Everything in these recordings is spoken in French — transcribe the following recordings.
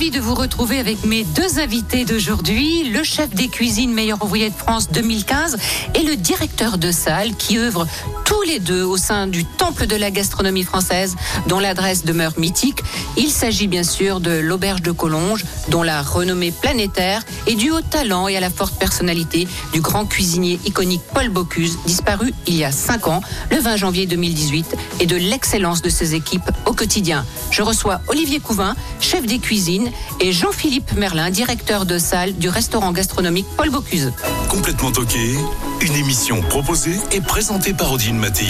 ravi de vous retrouver avec mes deux invités d'aujourd'hui, le chef des cuisines meilleur ouvrier de France 2015 et le directeur de salle qui œuvrent tous les deux au sein du temple de la gastronomie française dont l'adresse demeure mythique. Il s'agit bien sûr de l'auberge de Collonges dont la renommée planétaire est due au talent et à la forte personnalité du grand cuisinier iconique Paul Bocuse, disparu il y a 5 ans, le 20 janvier 2018, et de l'excellence de ses équipes au quotidien. Je reçois Olivier Couvin, chef des cuisines, et Jean-Philippe Merlin, directeur de salle du restaurant gastronomique Paul Bocuse. Complètement toqué, une émission proposée et présentée par Odile Mattei.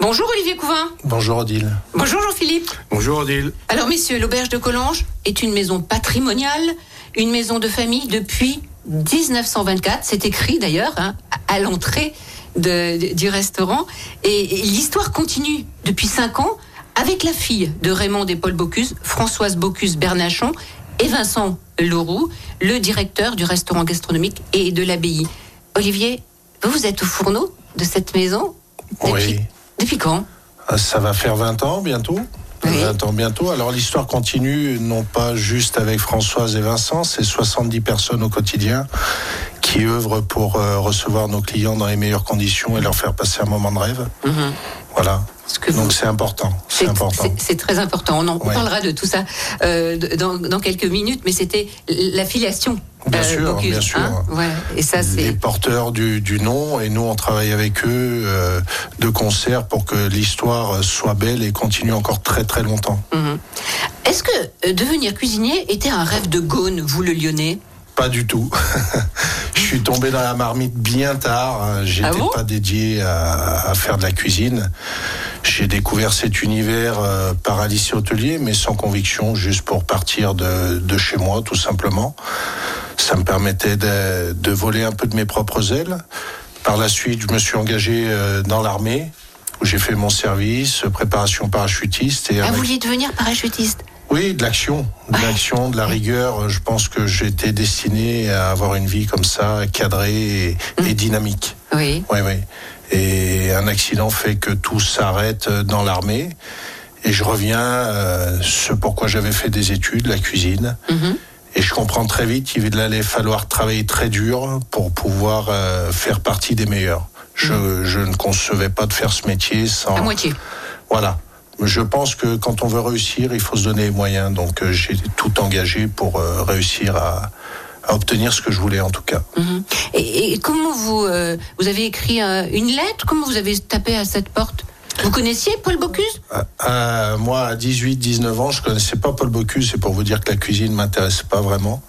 Bonjour Olivier Couvin. Bonjour Odile. Bonjour Jean-Philippe. Bonjour Odile. Alors messieurs, l'auberge de Collonges est une maison patrimoniale, une maison de famille depuis 1924. C'est écrit d'ailleurs hein, à l'entrée du restaurant. Et, et l'histoire continue depuis 5 ans avec la fille de Raymond et Paul Bocuse, Françoise Bocuse Bernachon et Vincent Leroux, le directeur du restaurant gastronomique et de l'abbaye. Olivier, vous, vous êtes au fourneau de cette maison depuis, Oui. depuis quand? Euh, Ça va faire 20 ans bientôt. Oui. 20 ans bientôt. Alors l'histoire continue, non pas juste avec Françoise et Vincent, c'est 70 personnes au quotidien qui œuvrent pour euh, recevoir nos clients dans les meilleures conditions et leur faire passer un moment de rêve. Mhm. Voilà. Ce que vous- Donc c'est important. C'est important. c'est- c'est très important. On en Ouais. parlera de tout ça euh, dans, dans quelques minutes, mais c'était la filiation. Bien sûr, Bocuse, bien sûr. Ouais. Et ça, les c'est. porteurs du, du nom et nous on travaille avec eux euh, de concert pour que l'histoire soit belle et continue encore très très longtemps. Mhm. Est-ce que euh, devenir cuisinier était un rêve de Gaune, vous le Lyonnais? Pas du tout. je suis tombé dans la marmite bien tard. J'étais Ah bon pas dédié à, à faire de la cuisine. J'ai découvert cet univers euh, par un lycée hôtelier, mais sans conviction, juste pour partir de, de chez moi, tout simplement. Ça me permettait de, de voler un peu de mes propres ailes. Par la suite, je me suis engagé euh, dans l'armée, où j'ai fait mon service, préparation parachutiste. Et Ah, avec- vous vouliez devenir parachutiste? Oui, de l'action, de Ouais. l'action, de la rigueur. Je pense que j'étais destiné à avoir une vie comme ça, cadrée et, et dynamique. Oui. Oui, oui. Et un accident fait que tout s'arrête dans l'armée. Et je reviens, euh, ce pourquoi j'avais fait des études, la cuisine. Mhm. Et je comprends très vite qu'il allait falloir travailler très dur pour pouvoir euh, faire partie des meilleurs. Je, je ne concevais pas de faire ce métier sans. À moitié. Voilà. Je pense que quand on veut réussir, il faut se donner les moyens. Donc euh, j'ai tout engagé pour euh, réussir à, obtenir ce que je voulais en tout cas. Mhm. Et, et comment vous, euh, vous avez écrit une lettre? Comment vous avez tapé à cette porte? Vous connaissiez Paul Bocuse? Euh, euh, moi, à 18-19 ans, je connaissais pas Paul Bocuse. C'est pour vous dire que la cuisine m'intéressait pas vraiment.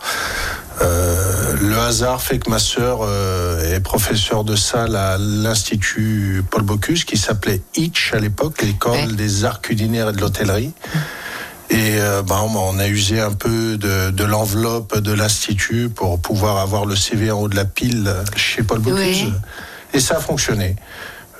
Euh, le hasard fait que ma sœur euh, est professeure de salle à l'Institut Paul Bocuse, qui s'appelait Hitch à l'époque, l'école Ouais. des arts culinaires et de l'hôtellerie. Et euh, bah, on a usé un peu de, de l'enveloppe de l'Institut pour pouvoir avoir le CV en haut de la pile chez Paul Bocuse. Et ça a fonctionné.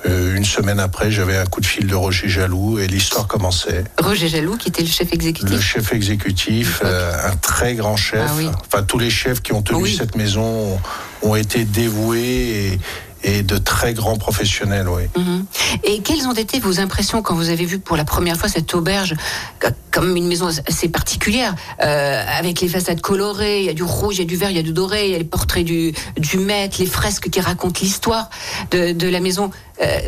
Euh, une semaine après, j'avais un coup de fil de Roger Jaloux et l'histoire commençait. Roger Jaloux, qui était le chef Le exécutif. chef exécutif, euh, un très grand chef. Ah oui. Enfin, tous les chefs qui ont tenu Oui. cette maison ont, ont été dévoués et, et de très grands professionnels. Oui. Mhm. Et quelles ont été vos impressions quand vous avez vu pour la première fois cette auberge co- comme une maison assez particulière, euh, avec les façades colorées, il y a du rouge, il y a du vert, il y a du doré, il y a les portraits du, du maître, les fresques qui racontent l'histoire de, de la maison. Euh,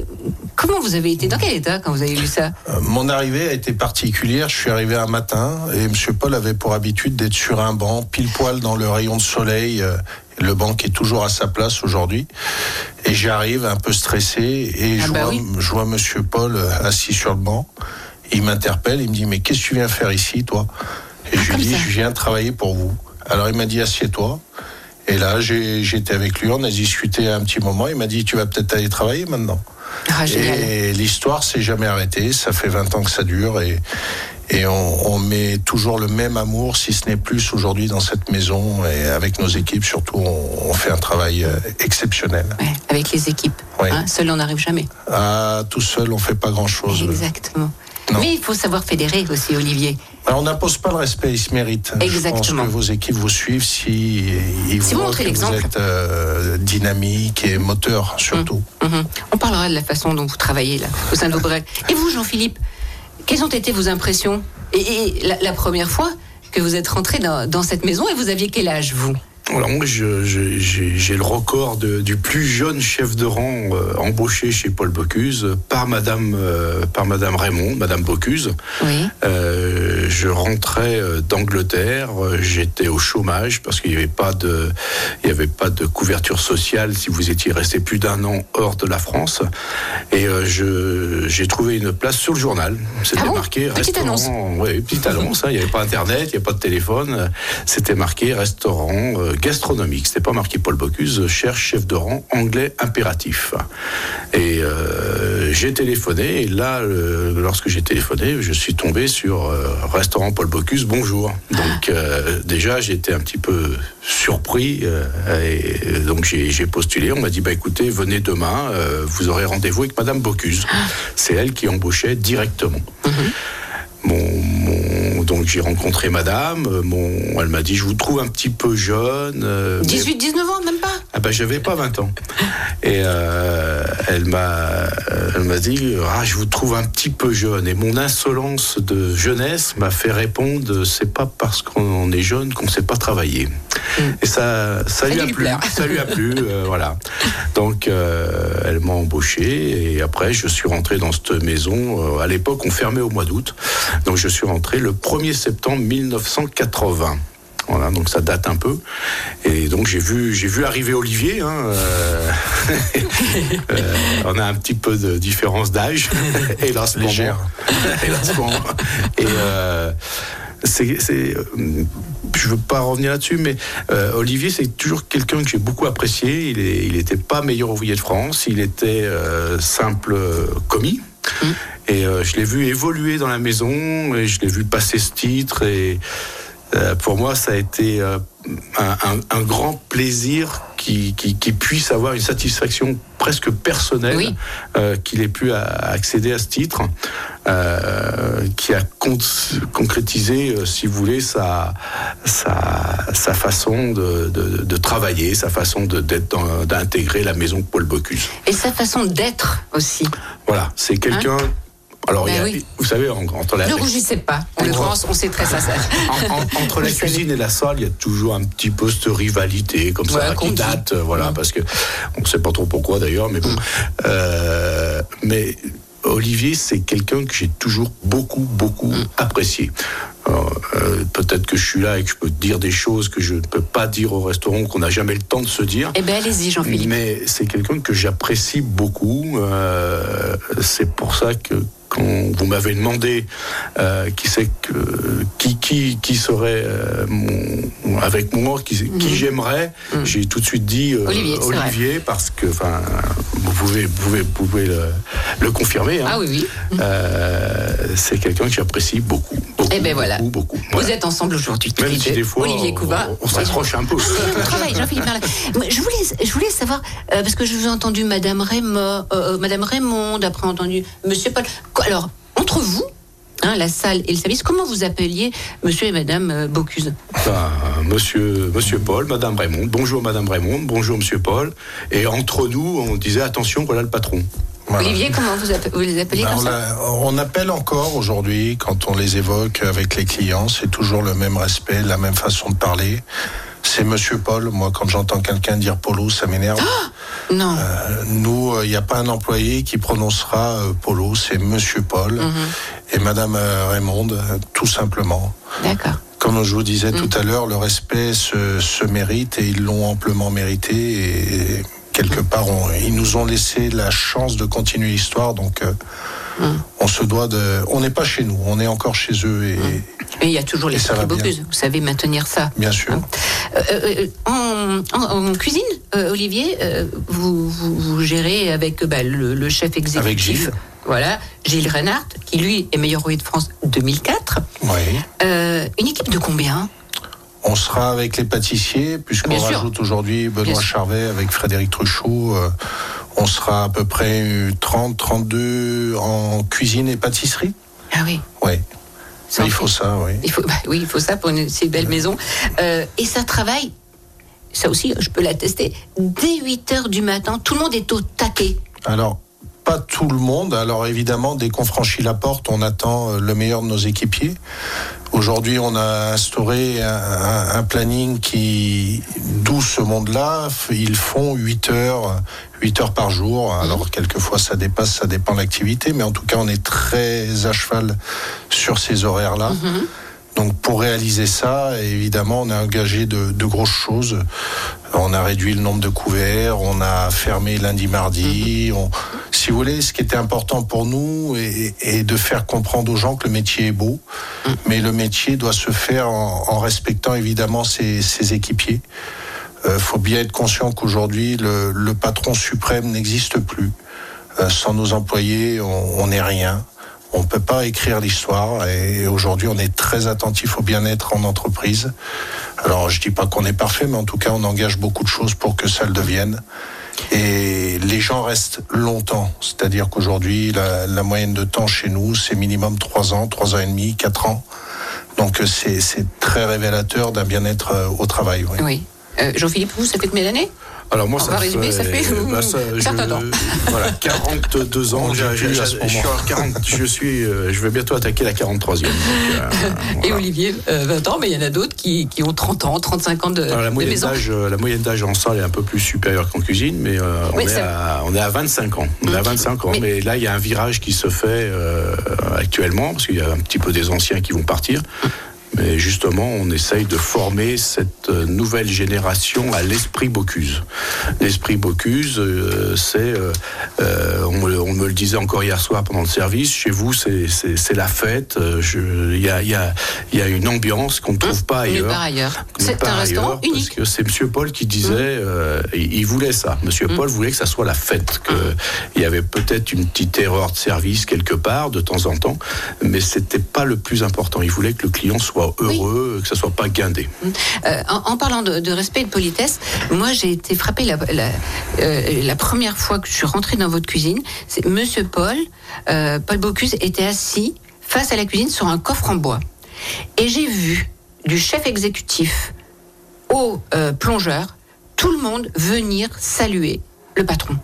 comment vous avez été Dans quel état quand vous avez vu ça? Euh, Mon arrivée a été particulière. Je suis arrivé un matin et M. Paul avait pour habitude d'être sur un banc, pile poil dans le rayon de soleil. Le banc qui est toujours à sa place aujourd'hui. Et j'arrive un peu stressé et Ah je, bah vois, oui. je vois Monsieur Paul euh, assis sur le banc. Il m'interpelle, il me dit mais qu'est-ce que tu viens faire ici, toi? Et je Ah, comme lui dis ça. je viens travailler pour vous. Alors il m'a dit assieds-toi. Et là, j'étais avec lui, on a discuté un petit moment. Il m'a dit Tu vas peut-être aller travailler maintenant. Ah. Et l'histoire s'est jamais arrêtée. Ça fait 20 ans que ça dure et, et on, on met toujours le même amour, si ce n'est plus aujourd'hui dans cette maison. Et avec nos équipes, surtout, on, on fait un travail euh, exceptionnel. Ouais, avec les équipes. Ouais. Hein, seul, on n'arrive jamais. Ah, tout seul, on fait pas grand-chose. Exactement. Non. Mais il faut savoir fédérer aussi, Olivier. Alors, on n'impose pas le respect, il se mérite. Je Exactement. pense que vos équipes vous suivent si ils Si vous voient montrez que vous êtes euh, dynamique et moteur surtout. Mhm. On parlera de la façon dont vous travaillez là, au sein de. Et vous, Jean-Philippe, quelles ont été vos impressions? Et, la, première fois que vous êtes rentré dans cette maison, et vous aviez quel âge, vous? Alors moi, j'ai le record de- du plus jeune chef de rang euh, embauché chez Paul Bocuse par Madame, euh, par Madame Raymond, Madame Bocuse. Oui. Euh, je rentrais d'Angleterre, j'étais au chômage parce qu'il n'y avait pas de, il y avait pas de couverture sociale si vous étiez resté plus d'un an hors de la France. Et j'ai trouvé une place sur le journal. C'était Ah bon marqué Petite restaurant. Oui, petite annonce. hein, Il n'y avait pas Internet, il n'y avait pas de téléphone. C'était marqué restaurant gastronomique. C'était pas marqué Paul Bocuse, cherche chef de rang anglais impératif. Et euh, j'ai téléphoné. Et là, euh, lorsque j'ai téléphoné, je suis tombé sur euh, restaurant Paul Bocuse. Bonjour. Donc déjà, j'étais un petit peu surpris. et donc j'ai postulé. On m'a dit bah écoutez, venez demain. vous aurez rendez-vous avec Madame Bocuse. C'est elle qui embauchait directement. Mon, mon- donc j'ai rencontré madame, euh, mon, elle m'a dit je vous trouve un petit peu jeune. euh, mais- 18, 19 ans, même pas? Ah ben j'avais pas 20 ans. Et euh, elle m'a elle m'a dit ah je vous trouve un petit peu jeune et mon insolence de jeunesse m'a fait répondre c'est pas parce qu'on est jeune qu'on sait pas travailler. Et ça ça, lui a plu, ça lui a plu euh, voilà. Donc euh, elle m'a embauché et après je suis rentré dans cette maison Euh, à l'époque on fermait au mois d'août. Donc je suis rentré le 1er septembre 1980. Voilà, donc ça date un peu. Et donc j'ai vu, j'ai vu arriver Olivier. hein, euh, euh, on a un petit peu de différence d'âge, hélas pour Légère. moi. Hélas pour moi. Et euh, c'est, je veux pas revenir là-dessus, mais euh, Olivier, c'est toujours quelqu'un que j'ai beaucoup apprécié. Il est, il était pas meilleur ouvrier de France. Il était simple euh, Et euh, je l'ai vu évoluer dans la maison, et je l'ai vu passer ce titre. Et euh, pour moi, ça a été euh, un, un- un grand plaisir qu'il qui, qui puisse avoir une satisfaction presque personnelle Oui. euh, qu'il ait pu accéder à ce titre, qui a con- concrétisé, si vous voulez, sa, sa, sa façon de, de- de travailler, sa façon d'intégrer la maison Paul Bocuse. Et sa façon d'être aussi. Voilà, c'est quelqu'un. Alors, Ben il y a- oui. vous savez, en- entre la, Ne rougissez pas. En l'occurrence, on sait très sincère. en- en- entre la cuisine et la salle, il y a toujours un petit peu cette rivalité comme Ouais, ça qui date, euh, voilà, parce que on ne sait pas trop pourquoi d'ailleurs, mais bon. Euh, mais Olivier, c'est quelqu'un que j'ai toujours beaucoup, beaucoup apprécié. Alors, euh, Peut-être que je suis là et que je peux dire des choses que je ne peux pas dire au restaurant, qu'on n'a jamais le temps de se dire. Eh bien, allez-y, Jean-Philippe. Mais c'est quelqu'un que j'apprécie beaucoup. euh, c'est pour ça que quand vous m'avez demandé euh, qui c'est que qui qui qui serait euh, mon, avec moi, qui, qui j'aimerais, j'ai tout de suite dit euh, Mhm. Olivier. Olivier parce que enfin vous pouvez vous pouvez, vous pouvez le, le confirmer. hein. Ah oui, oui. Euh, c'est quelqu'un que j'apprécie beaucoup, beaucoup, Eh ben voilà. beaucoup, beaucoup. Vous Voilà. êtes ensemble aujourd'hui. Même si des fois Olivier Couva. on, on s'accroche un peu. On travaille, Jean-Philippe Je voulais, je voulais savoir, euh, parce que je vous ai entendu Madame Raymond, euh, Madame Raymond, après entendu Monsieur Paul. Alors, entre vous, hein, la salle et le service, comment vous appeliez Monsieur et Madame euh, Bocuse Enfin, monsieur, monsieur Paul, Madame Raymond. Bonjour Madame Raymond, bonjour Monsieur Paul. Et entre nous, on disait attention, voilà le patron. Voilà. Olivier, comment vous, vous les appelez Ben, comme on, ça on appelle encore aujourd'hui, quand on les évoque avec les clients, c'est toujours le même respect, la même façon de parler. C'est Monsieur Paul. Moi, quand j'entends quelqu'un dire Polo, ça m'énerve. Non. Euh, nous, il n'y a pas un employé qui prononcera euh, Polo, c'est Monsieur Paul Mhm. et Madame euh, Raymonde, euh, tout simplement. D'accord. Comme je vous disais tout à l'heure, le respect se, se mérite et ils l'ont amplement mérité. Et quelque part, on- ils nous ont laissé la chance de continuer l'histoire. Donc, euh, Mm. on se doit de. On n'est pas chez nous, on est encore chez eux. Et Mais il y a toujours Et ça. Vous savez maintenir ça. bien sûr. Euh, euh, euh, en en, en- en cuisine, euh, Olivier, euh, vous, vous- vous gérez avec euh, bah, le, le chef exécutif. Avec Gilles. Voilà, Gilles Reinhardt, qui lui est meilleur ouvrier de France 2004. Oui. Euh, une équipe de combien? On sera avec les pâtissiers, puisqu'on rajoute aujourd'hui Benoît. Charvet avec Frédéric Truchot. on sera à peu près euh, 30, 32 en cuisine et pâtisserie. Ah oui. Oui. Il faut fait- ça, oui. Il faut, bah oui, il faut ça pour une si belle maison. Euh, et ça travaille, ça aussi, je peux l'attester, dès 8 heures du matin, tout le monde est au taquet. Alors, pas tout le monde. Alors évidemment, dès qu'on franchit la porte, on attend euh, le meilleur de nos équipiers. Aujourd'hui, on a instauré un, un- un planning qui, d'où ce monde-là, ils font 8 heures, 8 heures par jour. Alors quelquefois, ça dépasse, ça dépend de l'activité, mais en tout cas, on est très à cheval sur ces horaires-là. Donc pour réaliser ça, évidemment, on a engagé de, de grosses choses. On a réduit le nombre de couverts, on a fermé lundi, mardi. On, si vous voulez, ce qui était important pour nous est, est de faire comprendre aux gens que le métier est beau, mais le métier doit se faire en, en respectant évidemment ses, ses équipiers. Il faut bien être conscient qu'aujourd'hui, le, le patron suprême n'existe plus. Euh, sans nos employés, on n'est rien. On ne peut pas écrire l'histoire et aujourd'hui on est très attentif au bien-être en entreprise. Alors je dis pas qu'on est parfait, mais en tout cas on engage beaucoup de choses pour que ça le devienne. Et les gens restent longtemps, c'est-à-dire qu'aujourd'hui la, moyenne de temps chez nous c'est minimum 3 ans, 3 ans et demi, 4 ans. Donc c'est très révélateur d'un bien-être euh, au travail. oui. Oui. Euh, Jean-Philippe, vous, ça fait combien d'années? Alors moi, On ça va résumer, ça fait, bah, ça, je- certain temps. Voilà, 42 ans. Je, suis moment. à 40 je suis, euh, je vais bientôt attaquer la 43e. donc, euh, Et. Olivier, euh, 20 ans, mais il y en a d'autres qui, qui ont 30 ans, 35 ans de, Alors, la de moyenne maison. d'âge, euh, la moyenne d'âge en salle est un peu plus supérieure qu'en cuisine, mais euh, on, Oui, est à, on est à 25 ans. On est à 25 ans, Mais- mais, là il y a un virage qui se fait euh, actuellement parce qu'il y a un petit peu des anciens qui vont partir. Mais justement, on essaye de former cette euh, nouvelle génération à l'esprit Bocuse. L'esprit Bocuse, euh, c'est, euh, euh, on, me, le disait encore hier soir pendant le service, chez vous, c'est, la fête. euh, Il y, a, y, a, il y a une ambiance qu'on ne trouve pas ailleurs. part ailleurs. C'est un restaurant unique. Parce que c'est Monsieur Paul qui disait, euh, il, voulait ça. Monsieur Paul voulait que ça soit la fête. Que il y avait peut-être une petite erreur de service quelque part de temps en temps, mais c'était pas le plus important. Il voulait que le client soit heureux, que ça soit pas guindé. Euh, en, en parlant de, de respect et de politesse, moi j'ai été frappée la, la, euh, la première fois que je suis rentrée dans votre cuisine. C'est Monsieur Paul, Paul Bocuse était assis face à la cuisine sur un coffre en bois. Et j'ai vu du chef exécutif au euh, plongeur, tout le monde venir saluer le patron.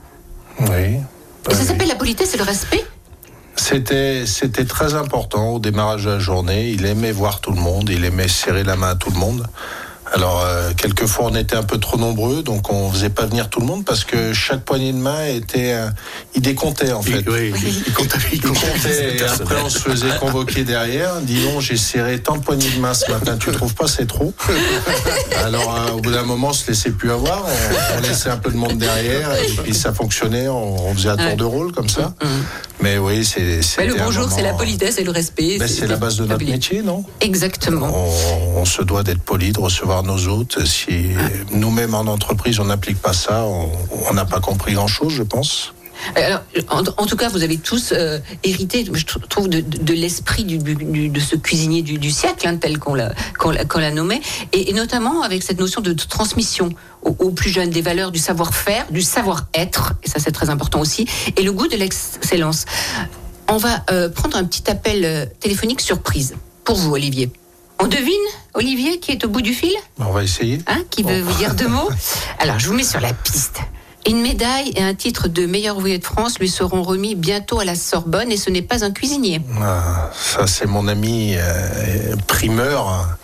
Oui. Et ça Oui. s'appelle la politesse et le respect C'était, c'était très important au démarrage de la journée. Il aimait voir tout le monde, il aimait serrer la main à tout le monde. Alors, euh, quelquefois, on était un peu trop nombreux, donc on faisait pas venir tout le monde parce que chaque poignée de main était. euh, il décomptait, en fait. Il, oui, il- il comptait- il comptait et après on se faisait convoquer derrière. Dis donc, j'ai serré tant de poignées de main ce matin, tu trouves pas c'est trop Alors euh, au bout d'un moment, on se laissait plus avoir, on, on laissait un peu de monde derrière et puis ça fonctionnait, on, on faisait un tour Ouais. de rôle comme ça. Mais oui, c'est. Mais Le bonjour, c'est la moment- politesse et le respect. Ben, c'est la base de notre métier, non? Exactement. on, on se doit d'être poli, de recevoir nos hôtes. Si nous-mêmes en entreprise on n'applique pas ça, on n'a pas compris grand-chose, je pense. Alors, en, tout cas, vous avez tous euh, hérité, je tr- trouve, de, l'esprit de ce cuisinier du, du siècle, hein, tel qu'on l'a, qu'on l'a nommé, et, notamment avec cette notion de, transmission aux, plus jeunes des valeurs du savoir-faire, du savoir-être, et ça c'est très important aussi, et le goût de l'excellence. On va euh, prendre un petit appel euh, téléphonique surprise pour vous, Olivier. On devine, Olivier, qui est au bout du fil On va essayer. Hein, qui veut vous dire deux mots Alors, je vous mets sur la piste. Une médaille et un titre de meilleur ouvrier de France lui seront remis bientôt à la Sorbonne et ce n'est pas un cuisinier. Ah, ça, c'est mon ami euh, primeur,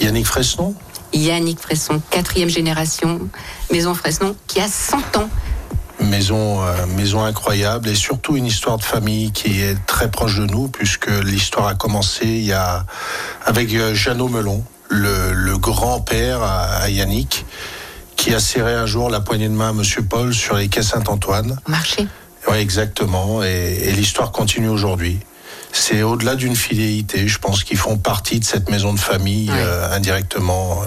Yannick Fresnon. Yannick Fresson, quatrième génération, Maison Fresnon, qui a 100 ans. Maison, euh, maison incroyable et surtout une histoire de famille qui est très proche de nous puisque l'histoire a commencé il y a avec euh, Jeannot Melon, le, le grand-père à, à Yannick, qui a serré un jour la poignée de main à Monsieur Paul sur les quais Saint-Antoine. Marché. Oui, exactement. Et, et l'histoire continue aujourd'hui. C'est au-delà d'une fidélité. Je pense qu'ils font partie de cette maison de famille Ouais. euh, indirectement.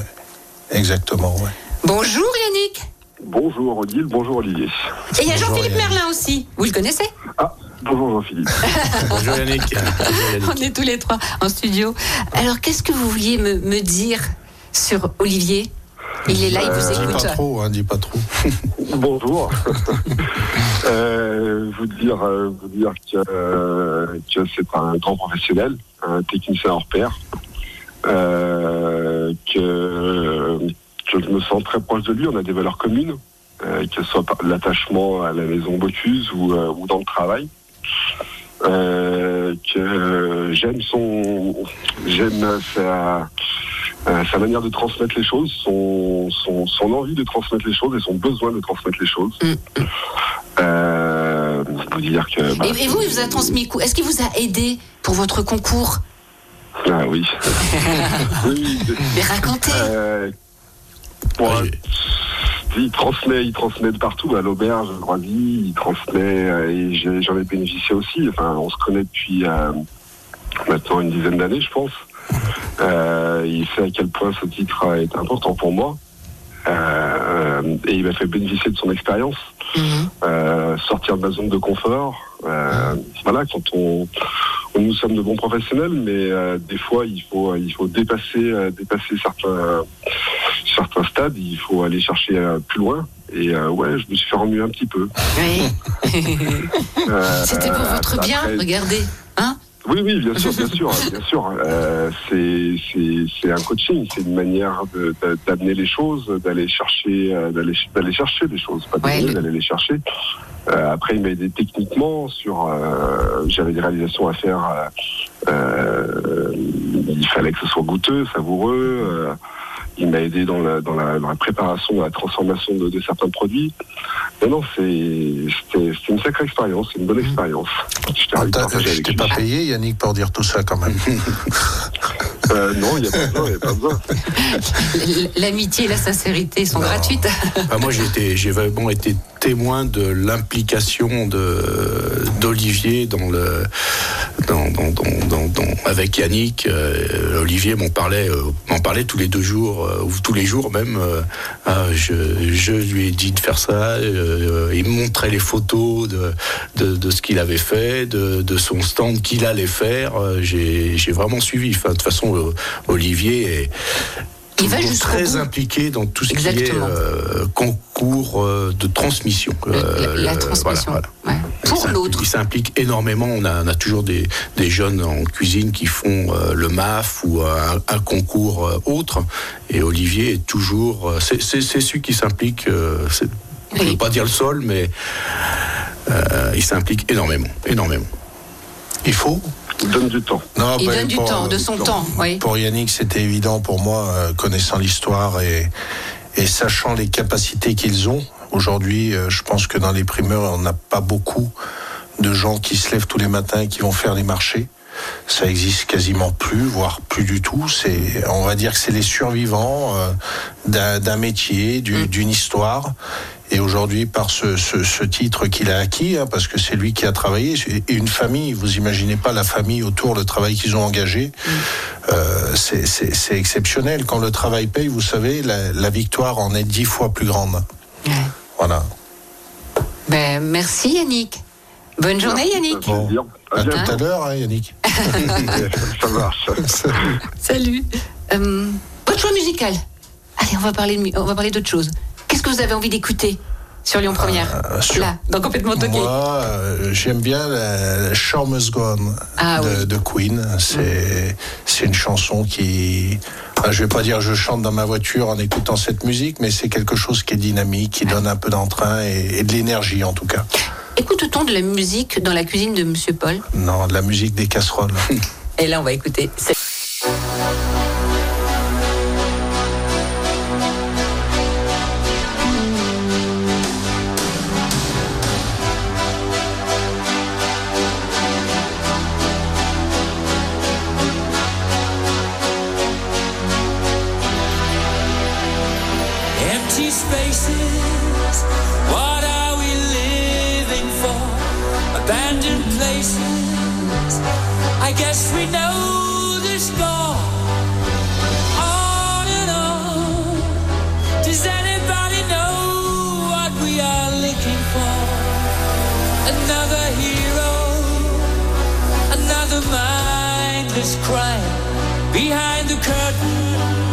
Exactement. ouais. Bonjour Yannick. Bonjour Odile, bonjour Olivier. Et il y a Bonjour, Jean-Philippe. Merlin aussi. Vous le connaissez? Ah, bonjour Jean-Philippe. Bonjour Yannick. Bonjour Yannick. On est tous les trois en studio. Alors, qu'est-ce que vous vouliez me, me dire sur Olivier? Il est là, il vous Dis écoute. pas trop, hein, dis pas trop. bonjour. Euh, vous dire, euh, vous dire que, euh, que c'est un grand professionnel, un technicien hors pair, euh, que je me sens très proche de lui. On a des valeurs communes, euh, que ce soit l'attachement à la maison Bocuse ou, euh, ou dans le travail. Euh, que j'aime son, j'aime sa, sa manière de transmettre les choses, son, son, son envie de transmettre les choses et son besoin de transmettre les choses. Mm. Euh, vous dire que. bah, Et, et vous, il vous a transmis quoi Est-ce qu'il vous a aidé pour votre concours? Ah oui. oui, oui, Mais racontez. Pour un- Oui. il transmet, il transmet de partout à l'auberge, à Droisy, il transmet euh, et j'en ai bénéficié aussi. Enfin, on se connaît depuis euh, maintenant une dizaine d'années, je pense. Euh, il sait à quel point ce titre est important pour moi. Euh, et il m'a fait bénéficier de son expérience, Mhm. euh, sortir de ma zone de confort. Euh, voilà, quand on- nous sommes de bons professionnels, mais euh, des fois il faut il faut dépasser euh, dépasser certains certains stades. Il faut aller chercher euh, plus loin. Et euh, ouais, je me suis fait remuer un petit peu. Oui. Euh, C'était pour votre bien, après- regardez. Hein? Oui, oui, bien sûr, bien sûr, bien sûr. Euh, c'est c'est c'est un coaching, c'est une manière d'amener les choses, d'aller chercher, euh, d'aller d'aller chercher les choses, pas Ouais, d'amener, le- d'aller les chercher. Euh, après, il m'a aidé techniquement sur. euh, J'avais des réalisations à faire. euh, il fallait que ce soit goûteux, savoureux. Il m'a aidé dans la, dans, la, dans la préparation, dans la transformation de, de certains produits. Non, non, c'est- une sacrée expérience, c'est une bonne expérience. Attends, partager je t'ai pas payé, Yannick, pour dire tout ça quand même. Euh, non, il n'y a pas besoin, il n'y a pas besoin. L'amitié et la sincérité sont Non. gratuites. Ah, moi, j'ai vraiment été témoin de l'implication de d'Olivier dans le avec Yannick. Euh, Olivier m'en parlait euh, m'en parlait tous les deux jours euh, ou tous les jours même. ah, je, lui ai dit de faire ça. il me montrait les photos de ce qu'il avait fait, de, son stand qu'il allait faire. J'ai vraiment suivi. De toute façon, Olivier est Il va jusqu'au très bout. impliqué dans tout ce qui est euh, concours euh, de transmission. La, Euh, la transmission. voilà, voilà. Ouais. Il Pour l'autre. Il s'implique énormément. On a, on a toujours des, des jeunes en cuisine qui font euh, le MAF ou un, un concours autre. Et Olivier est toujours. c'est celui qui s'implique. je ne veux pas dire le sol, mais il s'implique énormément. Énormément. Il faut Il donne du temps. Non, Il bah, donne du pour- temps, de son temps. Oui. Pour Yannick, c'était évident pour moi, euh, connaissant l'histoire et, et sachant les capacités qu'ils ont. Aujourd'hui, euh, je pense que dans les primeurs, on n'a pas beaucoup de gens qui se lèvent tous les matins et qui vont faire les marchés. Ça existe quasiment plus, voire plus du tout. C'est, on va dire que c'est les survivants euh, d'un, d'un métier, du- d'une histoire. Et aujourd'hui, par ce, ce, ce titre qu'il a acquis, hein, parce que c'est lui qui a travaillé, et une famille, vous imaginez pas la famille autour, le travail qu'ils ont engagé, euh, c'est- exceptionnel. Quand le travail paye, vous savez, la, la victoire en est dix fois plus grande. Ouais. Voilà. Ben, merci Yannick. Bonne journée Yannick. Plaisir. À bientôt. tout à l'heure, hein, Yannick. Ça marche. Salut. Euh, votre choix musical. Allez, on va parler, on va parler d'autre chose. Qu'est-ce que vous avez envie d'écouter sur Lyon Première Euh, sur- Là, dans complètement toqué. Moi, euh, j'aime bien la, la Show Must Go On Ah de, oui. de Queen. C'est c'est une chanson qui. ah, je vais pas dire je chante dans ma voiture en écoutant cette musique, mais c'est quelque chose qui est dynamique, qui donne un peu d'entrain et, et de l'énergie en tout cas. Écoute-t-on de la musique dans la cuisine de Monsieur Paul? Non, de la musique des casseroles. Et là, on va écouter. Voiceless crying behind the curtain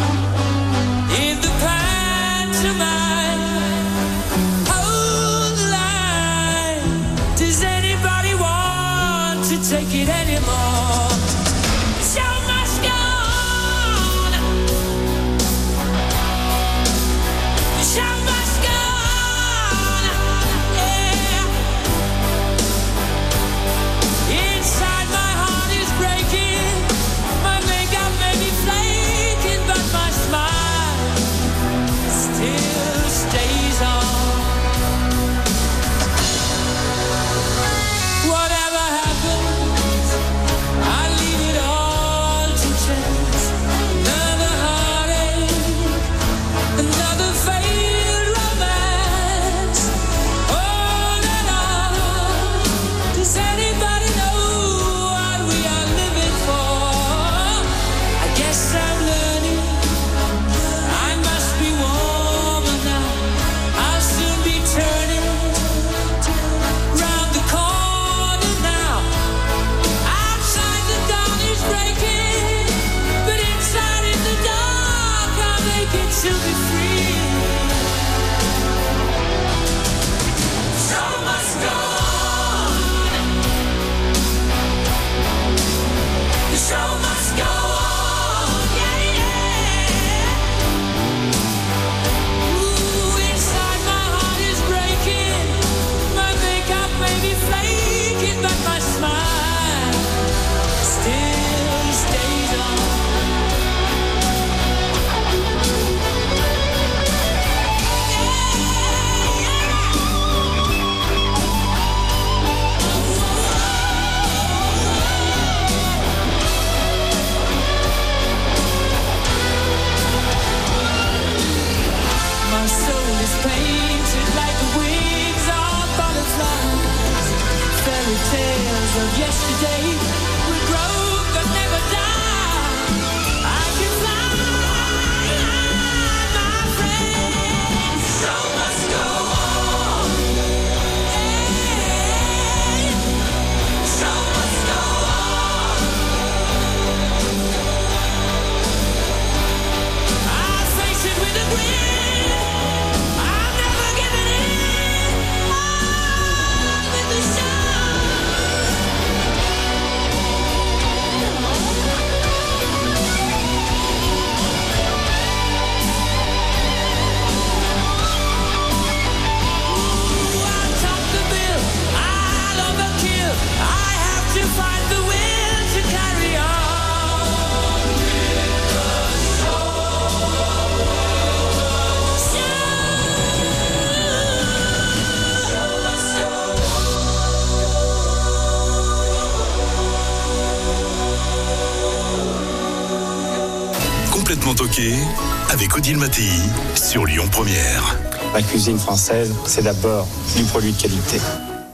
Avec Odile Mattei sur Lyon Première. La cuisine française, c'est d'abord du produit de qualité.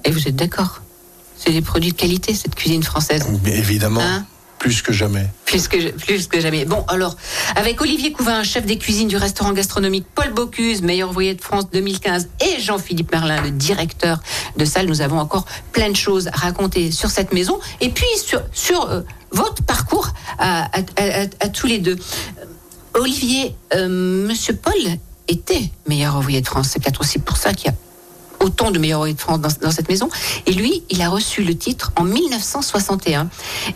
Et vous êtes d'accord? C'est des produits de qualité, cette cuisine française. Mais évidemment, Hein? plus que jamais. Plus que, plus que jamais. Bon, alors, avec Olivier Couvin, chef des cuisines du restaurant gastronomique Paul Bocuse, meilleur ouvrier de France 2015, et Jean-Philippe Merlin, le directeur de salle, nous avons encore plein de choses à raconter sur cette maison, et puis sur, sur euh, votre parcours à, à- à- à tous les deux. Olivier, euh, Monsieur Paul était meilleur ouvrier de France. C'est peut-être aussi pour ça qu'il y a autant de meilleurs ouvriers de France dans, dans cette maison. Et lui, il a reçu le titre en 1961.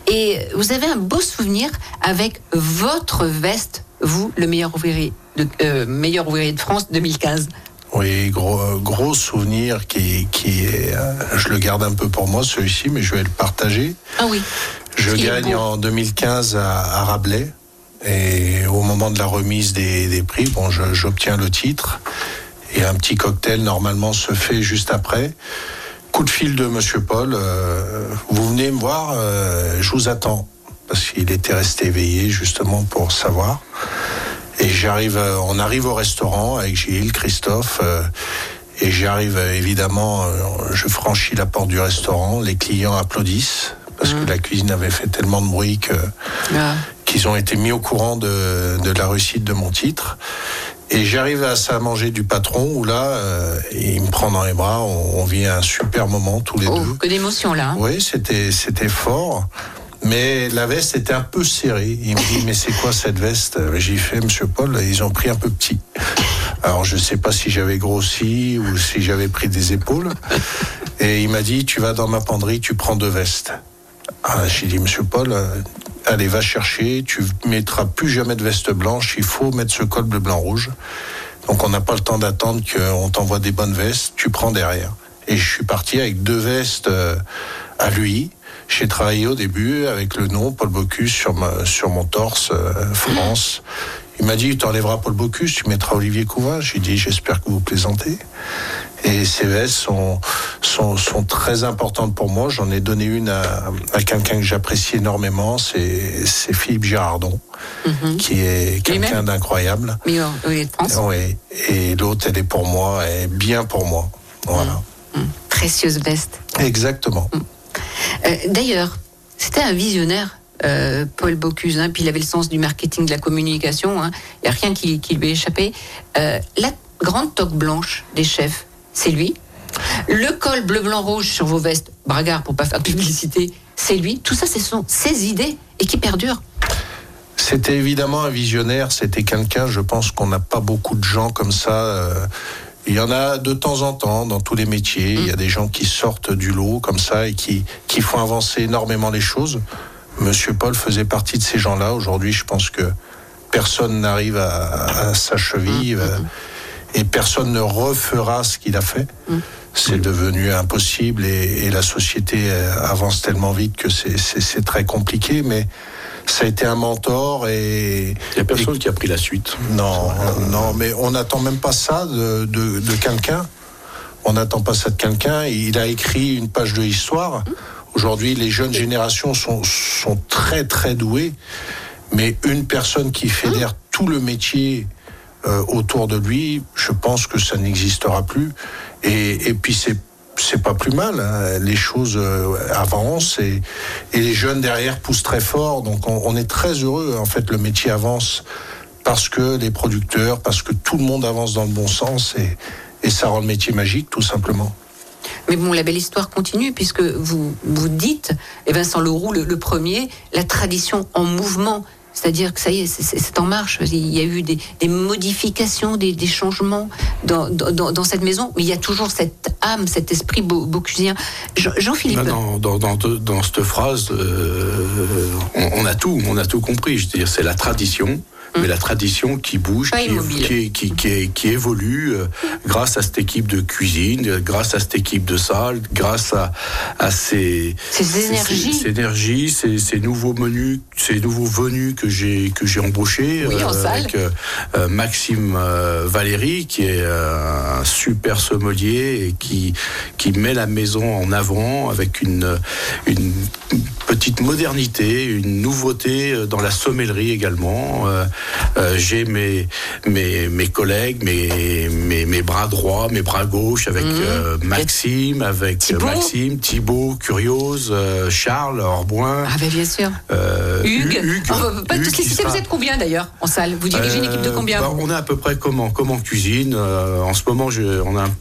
Et vous avez un beau souvenir avec votre veste, vous, le meilleur ouvrier de, euh, meilleur ouvrier de France 2015. Oui, gros, euh, gros souvenir qui, qui est. euh, je le garde un peu pour moi, celui-ci, mais je vais le partager. Ah oui. Je gagne en 2015 à, à Rabelais. Et au moment de la remise des, des prix, bon, j'obtiens le titre. Et un petit cocktail, normalement, se fait juste après. Coup de fil de Monsieur Paul. euh, vous venez me voir, euh, je vous attends. Parce qu'il était resté éveillé, justement, pour savoir. Et j'arrive, euh, on arrive au restaurant avec Gilles, Christophe. euh, et j'arrive, évidemment, je franchis la porte du restaurant. Les clients applaudissent. Parce que la cuisine avait fait tellement de bruit que Ah. Qu'ils ont été mis au courant de, de la réussite de mon titre. Et j'arrive à ça manger du patron où là, euh, il me prend dans les bras, on, on vit un super moment tous les Oh, deux. que d'émotion là. hein. Oui, c'était c'était fort. Mais la veste était un peu serrée. Il me dit, mais c'est quoi cette veste? J'ai fait, monsieur Paul, ils ont pris un peu petit. Alors, je sais pas si j'avais grossi ou si j'avais pris des épaules. Et il m'a dit, tu vas dans ma penderie, tu prends deux vestes. Ah, J'ai dit, monsieur Paul, euh, allez, va chercher, tu mettras plus jamais de veste blanche, il faut mettre ce col bleu, blanc, rouge. Donc, on n'a pas le temps d'attendre qu'on t'envoie des bonnes vestes, tu prends derrière. Et je suis parti avec deux vestes euh, à lui. J'ai travaillé au début avec le nom Paul Bocuse sur, sur mon torse, euh, France. Il m'a dit, tu enlèveras Paul Bocuse, tu mettras Olivier Couvin. J'ai dit, j'espère que vous plaisantez. Et ces vestes sont, sont, sont très importantes pour moi. J'en ai donné une à, à quelqu'un que j'apprécie énormément, c'est Philippe Girardon, Mhm. qui est quelqu'un d'incroyable. Meilleur ouvrier de France. Oui. Et l'autre, elle est pour moi, elle est bien pour moi. Voilà. Précieuse veste. Exactement. Euh, D'ailleurs, c'était un visionnaire, euh, Paul Bocuse, hein, puis il avait le sens du marketing, de la communication, hein. il n'y a rien qui, qui lui a échappé. Euh, la grande toque blanche des chefs, c'est lui. Le col bleu, blanc, rouge sur vos vestes, bragard pour pas faire de publicité, c'est lui. Tout ça, ce sont ses idées et qui perdurent. C'était évidemment un visionnaire, c'était quelqu'un, je pense qu'on n'a pas beaucoup de gens comme ça. euh, il y en a de temps en temps dans tous les métiers, il y a des gens qui sortent du lot comme ça et qui, qui font avancer énormément les choses. Monsieur Paul faisait partie de ces gens-là. Aujourd'hui, je pense que personne n'arrive à, à sa cheville euh, et personne ne refera ce qu'il a fait. C'est devenu impossible et, et la société euh, avance tellement vite que c'est- très compliqué, mais ça a été un mentor et... Il n'y a personne qui a pris la suite. Non, non, mais on n'attend même pas ça de, de, de quelqu'un. On n'attend pas ça de quelqu'un. Il a écrit une page de histoire. Aujourd'hui, les jeunes générations sont, sont très, très douées. Mais une personne qui fédère tout le métier euh, autour de lui, je pense que ça n'existera plus. Et, puis, c'est c'est pas plus mal. hein. Les choses euh, avancent et, les jeunes derrière poussent très fort. Donc, on, est très heureux. En fait, le métier avance parce que les producteurs, parce que tout le monde avance dans le bon sens et, ça rend le métier magique, tout simplement. Mais bon, la belle histoire continue puisque vous, vous dites, et Vincent Leroux, le, le premier, la tradition en mouvement. C'est-à-dire que ça y est, c'est- en marche. Il y a eu des, modifications, des, changements dans, cette maison, mais il y a toujours cette âme, cet esprit beau- bocusien. Jean- Jean-Philippe. Dans, dans cette phrase, euh, on, on a tout, on a tout compris. Je veux dire, c'est la tradition. Mais la tradition qui bouge, qui, qui, qui, qui, évolue euh, grâce à cette équipe de cuisine, euh, grâce à cette équipe de salle, grâce à, à ces, Ces énergies. ces, nouveaux menus, ces nouveaux venus que j'ai que j'ai embauchés salle. avec euh, euh, Maxime euh, Valéry, qui est euh, un super sommelier et qui, qui met la maison en avant avec une, une petite modernité, une nouveauté euh, dans la sommellerie également. Euh, euh, J'ai mes, mes, mes collègues, mes, mes, mes bras droits, mes bras gauches avec euh, Maxime, avec Mhm. Thibaut. Maxime, Thibaut, Curiose, euh, Charles, Orboin. Ah ben bien sûr. euh, Hugues. Hugues, On va pas Hugues tous les qui citer. sera- Vous êtes combien d'ailleurs en salle? Vous dirigez une équipe de euh, combien bah, On est à peu près comme en, comme en cuisine. Euh, en ce moment, je, on, a, un-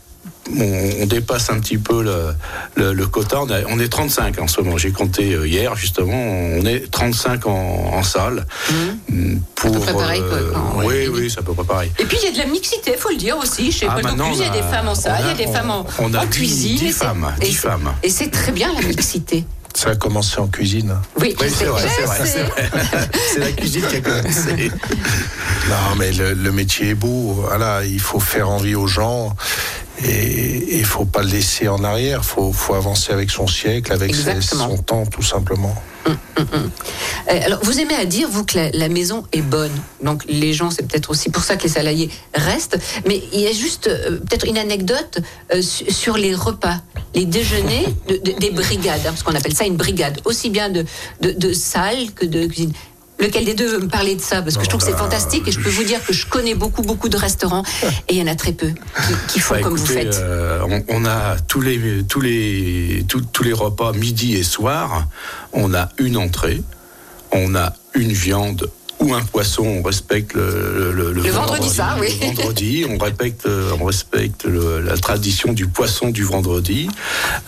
on, on dépasse un petit peu le, le, le quota. On, a- on est 35 en ce moment. J'ai compté euh, hier, justement. On est 35 en, en salle. Mm, Pour, peu près pareil, quoi, quand- oui, oui, c'est à peu près pareil. Et puis il y a de la mixité, faut le dire aussi. Chez Ah, Paul il y a des femmes en salle, il y a- des femmes en, on a en dix- cuisine. dix et c'est- femmes, et dix c'est- femmes. Et c'est très bien la mixité. Ça a commencé en cuisine. Oui, c'est vrai, c'est vrai. C'est la cuisine qui a commencé. Non, mais le, le métier est beau. Voilà, il faut faire envie aux gens et il faut pas le laisser en arrière. Il faut, faut avancer avec son siècle, avec ses- son temps, tout simplement. Euh, Alors, vous aimez à dire, vous, que la, la maison est bonne. Donc, les gens, c'est peut-être aussi pour ça que les salariés restent. Mais il y a juste euh, peut-être une anecdote euh, su- sur les repas, les déjeuners de- de- des brigades, hein, parce qu'on appelle ça une brigade, aussi bien de, de, de salle que de cuisine. Lequel des deux veut me parler de ça Parce que je trouve que c'est fantastique et je peux vous dire que je connais beaucoup, beaucoup de restaurants et il y en a très peu qui, qui font Bah, comme vous faites. euh, on, on a tous les, tous, les, tous, tous les repas midi et soir, on a une entrée, on a une viande ou un poisson, on respecte le, le, Le vendredi saint, oui. le vendredi, on respecte, euh, on respecte la tradition du poisson du vendredi.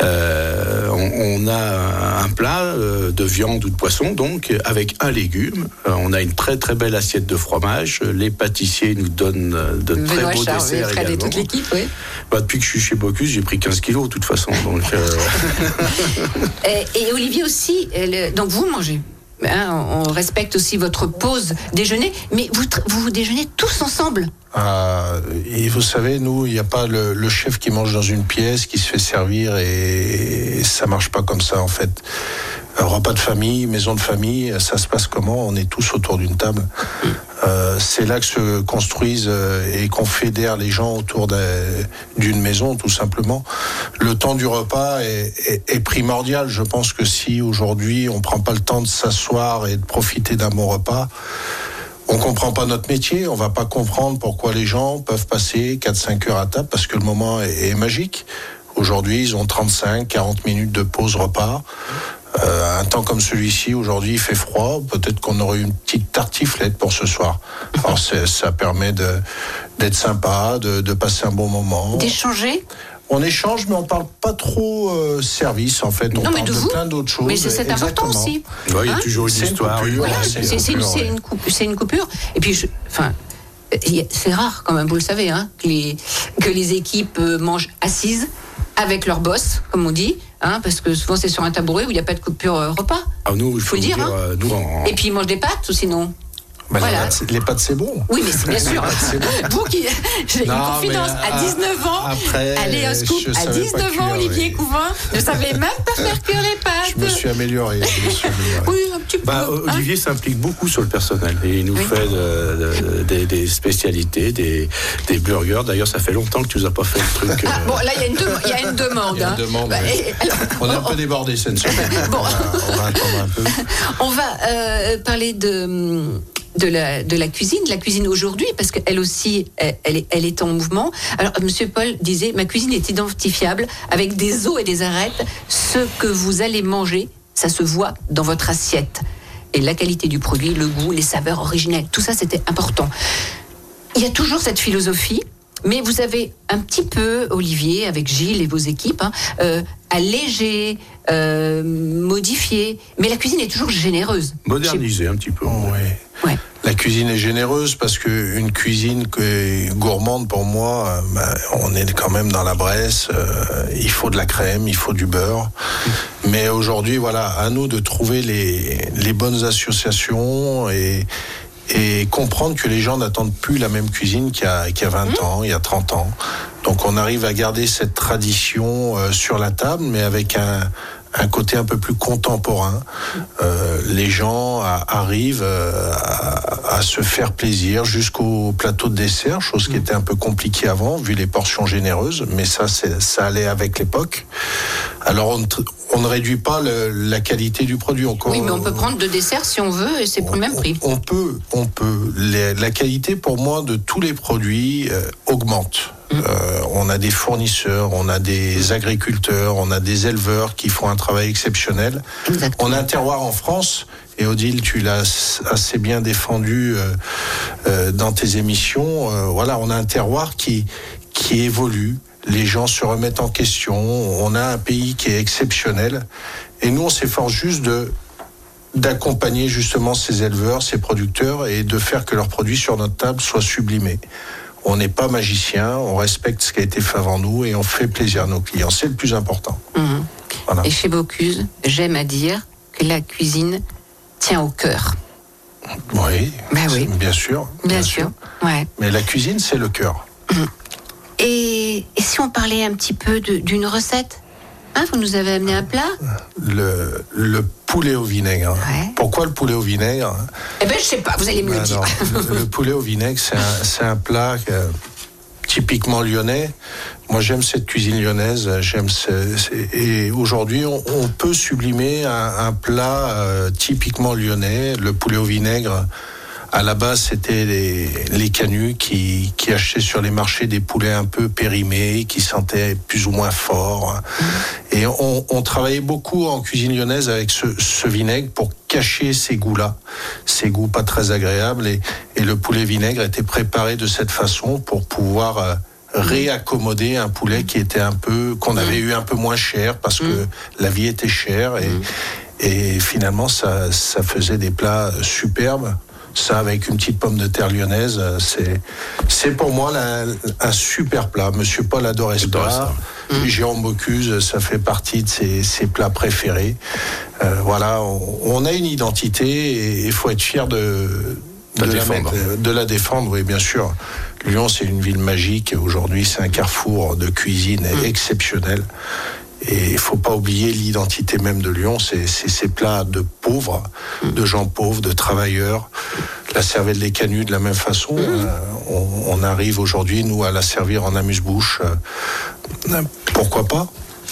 Euh, on, on a un plat euh, de viande ou de poisson, donc avec un légume. On a une très très belle assiette de fromage. Les pâtissiers nous donnent de très Benoît beaux Charles, desserts Fred et également. toute l'équipe, oui. Bah, depuis que je suis chez Bocuse, j'ai pris 15 kilos de toute façon. Donc, euh, Et, et Olivier aussi, donc vous mangez. Hein, on respecte aussi votre pause déjeuner, mais vous, vous déjeunez tous ensemble. Ah, et vous savez, nous, il n'y a pas le, chef qui mange dans une pièce, qui se fait servir, et ça marche pas comme ça en fait. Repas de famille, maison de famille, ça se passe comment? On est tous autour d'une table. Euh, c'est là que se construisent euh, et qu'on fédère les gens autour d'un- d'une maison, tout simplement. Le temps du repas est, primordial. Je pense que si aujourd'hui on prend pas le temps de s'asseoir et de profiter d'un bon repas, on comprend pas notre métier, on va pas comprendre pourquoi les gens peuvent passer 4-5 heures à table parce que le moment est, est magique. Aujourd'hui, ils ont 35, 40 minutes de pause repas. Euh, un temps comme celui-ci, aujourd'hui, il fait froid. Peut-être qu'on aurait une petite tartiflette pour ce soir. Alors, ça permet de- d'être sympa, de, de passer un bon moment. D'échanger On échange, mais on parle pas trop euh, service, en fait. On Non, mais parle de de, vous. plein d'autres choses. Mais c'est important aussi. ouais, il y a Hein toujours une histoire. coupure, une Voilà, Ouais, histoire. c'est une, coupure, coup- une. Et puis, je- enfin, c'est rare quand même, vous le savez, hein, que, les, que les équipes euh, mangent assises avec leur boss, comme on dit, hein, parce que souvent c'est sur un tabouret où il n'y a pas de coupure euh, repas. Ah, nous, il faut Faut le dire, dire, hein. euh, nous, Et puis ils mangent des pâtes ou sinon Bah, les Voilà. pâtes, c'est- Les pâtes, c'est bon. Oui, mais c'est bien sûr. C'est bon. Vous qui. J'ai une confidence. À ah, 19 ans, après, allez, un scoop. À savais 19 pas ans, cuire, Olivier oui. Couvin ne savait même pas faire cuire les pâtes. Je me suis amélioré. je me suis amélioré. Oui, un petit peu. Bah, hein. Olivier s'implique beaucoup sur le personnel et il nous Oui. fait de- de- des, des spécialités, des, des burgers. D'ailleurs, ça fait longtemps que tu nous as pas fait le truc. Ah, euh, bon, là, il y a une, dem- il y a une demande. Il y a une demande, Bah, oui. et- alors, On est un peu débordé cette semaine. Bon. On, va, on va attendre un peu. On va euh, parler de, de, la, de la cuisine, de la cuisine aujourd'hui, parce qu'elle aussi, elle, elle est, elle est en mouvement. Alors, Monsieur Paul disait, ma cuisine est identifiable avec des os et des arêtes. Ce que vous allez manger, ça se voit dans votre assiette. Et la qualité du produit, le goût, les saveurs originelles, tout ça, c'était important. Il y a toujours cette philosophie, mais vous avez un petit peu, Olivier, avec Gilles et vos équipes, hein, euh, allégé, euh, modifié. Mais la cuisine est toujours généreuse. Moderniser un petit peu. Oui. Ouais. La cuisine est généreuse parce que une cuisine que- gourmande pour moi, euh, bah, on est quand même dans la Bresse. euh, il faut de la crème, il faut du beurre. Mais aujourd'hui, voilà, à nous de trouver les, les bonnes associations et et comprendre que les gens n'attendent plus la même cuisine qu'il y a, qu'il y a 20 ans, il y a 30 ans. Donc on arrive à garder cette tradition euh, sur la table, mais avec un, un côté un peu plus contemporain. Euh, les gens a- arrivent euh, à, à se faire plaisir jusqu'au plateau de dessert, chose qui était un peu compliquée avant, vu les portions généreuses, mais ça, c'est- ça allait avec l'époque. Alors on, on ne réduit pas le- la qualité du produit. Encore, Oui, mais on peut prendre deux desserts si on veut et c'est pour le même prix. on peut, on peut. Les- la qualité, pour moi, de tous les produits euh, augmente. Mm. Euh, on a des fournisseurs, on a des agriculteurs, on a des éleveurs qui font un travail exceptionnel. Exactement. On a un terroir en France, et Odile, tu l'as assez bien défendu euh, euh, dans tes émissions. Euh, voilà, on a un terroir qui, qui évolue. Les gens se remettent en question. On a un pays qui est exceptionnel. Et nous, on s'efforce juste de d'accompagner justement ces éleveurs, ces producteurs et de faire que leurs produits sur notre table soient sublimés. On n'est pas magicien, on respecte ce qui a été fait avant nous et on fait plaisir à nos clients. C'est le plus important. Voilà. Et chez Bocuse, j'aime à dire que la cuisine tient au cœur. Oui, Bah oui. bien sûr. Bien, sûr. Ouais. Mais la cuisine, c'est le cœur. Et, et si on parlait un petit peu d'une recette Hein, Vous nous avez amené un plat Le, le poulet au vinaigre. Ouais. Pourquoi le poulet au vinaigre Eh ben, je sais pas, vous allez me le dire. Alors, le, le poulet au vinaigre, c'est un, plat euh, typiquement lyonnais. Moi, j'aime cette cuisine lyonnaise. J'aime et aujourd'hui, on, on peut sublimer un, un plat euh, typiquement lyonnais, le poulet au vinaigre À la base, c'était les, les canuts qui, qui achetaient sur les marchés des poulets un peu périmés, qui sentaient plus ou moins fort. Et on, on travaillait beaucoup en cuisine lyonnaise avec ce, ce vinaigre pour cacher ces goûts-là, ces goûts pas très agréables. Et, et le poulet vinaigre était préparé de cette façon pour pouvoir euh, réaccommoder un poulet qui était un peu qu'on avait eu un peu moins cher parce que la vie était chère et, et finalement ça, ça faisait des plats superbes. Ça avec une petite pomme de terre lyonnaise, euh, c'est c'est pour moi la- un super plat. Monsieur Paul adorait ce plat. Jérôme Bocuse, ça fait partie de ses, ses plats préférés. Euh, voilà, on, on a une identité et il faut être fier de, La de la, défendre. mettre- de la défendre, oui, bien sûr. Lyon, c'est une ville magique. Aujourd'hui, c'est un carrefour de cuisine exceptionnel. Et il faut pas oublier l'identité même de Lyon. C'est ces plats de pauvres, de gens pauvres, de travailleurs. La cervelle des canuts de la même façon. Euh, on, on arrive aujourd'hui, nous, à la servir en amuse-bouche. Euh, pourquoi pas?